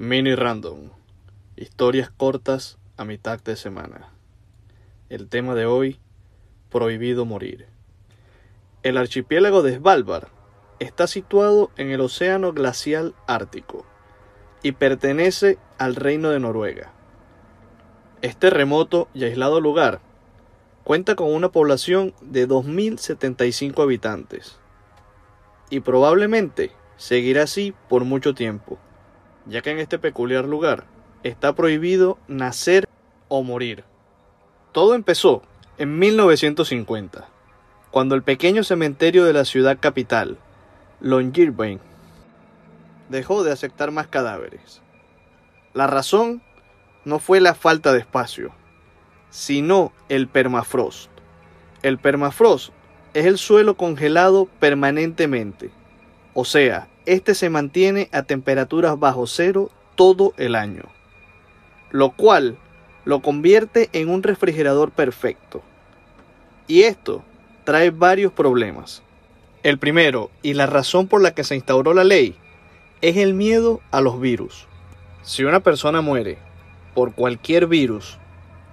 Mini Random. Historias cortas a mitad de semana. El tema de hoy, prohibido morir. El archipiélago de Svalbard está situado en el Océano Glacial Ártico y pertenece al Reino de Noruega. Este remoto y aislado lugar cuenta con una población de 2.075 habitantes y probablemente seguirá así por mucho tiempo, ya que en este peculiar lugar está prohibido nacer o morir. Todo empezó en 1950, cuando el pequeño cementerio de la ciudad capital, Longyearbyen, dejó de aceptar más cadáveres. La razón no fue la falta de espacio, sino el permafrost. El permafrost es el suelo congelado permanentemente, o sea, este se mantiene a temperaturas bajo cero todo el año, lo cual lo convierte en un refrigerador perfecto. Y esto trae varios problemas. El primero, y la razón por la que se instauró la ley, es el miedo a los virus. Si una persona muere por cualquier virus,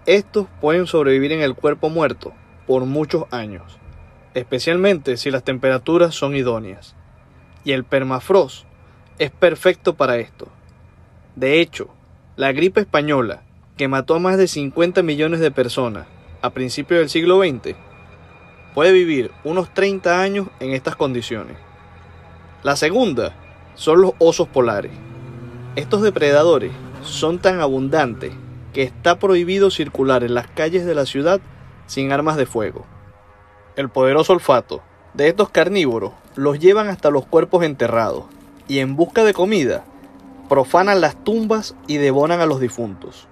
estos pueden sobrevivir en el cuerpo muerto por muchos años, especialmente si las temperaturas son idóneas. Y el permafrost es perfecto para esto. De hecho, la gripe española, que mató a más de 50 millones de personas a principios del siglo XX, puede vivir unos 30 años en estas condiciones. La segunda son los osos polares. Estos depredadores son tan abundantes que está prohibido circular en las calles de la ciudad sin armas de fuego. El poderoso olfato de estos carnívoros los llevan hasta los cuerpos enterrados y en busca de comida profanan las tumbas y devoran a los difuntos.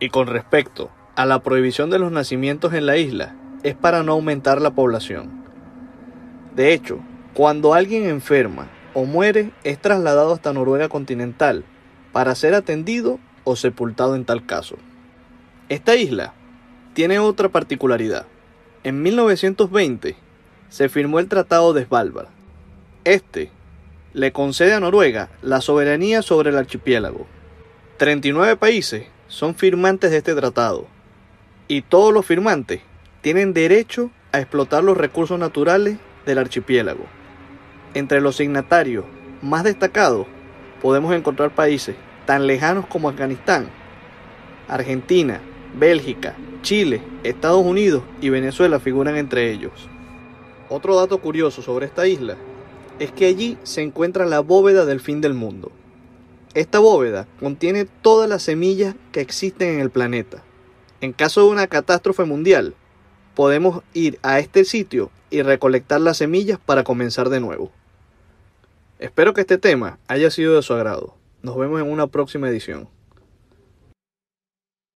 Y con respecto a la prohibición de los nacimientos en la isla, es para no aumentar la población. De hecho, cuando alguien enferma o muere, es trasladado hasta Noruega continental para ser atendido o sepultado en tal caso. Esta isla tiene otra particularidad. En 1920 se firmó el Tratado de Svalbard. Este le concede a Noruega la soberanía sobre el archipiélago. 39 países son firmantes de este tratado y todos los firmantes tienen derecho a explotar los recursos naturales del archipiélago. Entre los signatarios más destacados podemos encontrar países tan lejanos como Afganistán, Argentina, Bélgica, Chile, Estados Unidos y Venezuela figuran entre ellos. Otro dato curioso sobre esta isla es que allí se encuentra la bóveda del fin del mundo. Esta bóveda contiene todas las semillas que existen en el planeta. En caso de una catástrofe mundial, podemos ir a este sitio y recolectar las semillas para comenzar de nuevo. Espero que este tema haya sido de su agrado. Nos vemos en una próxima edición.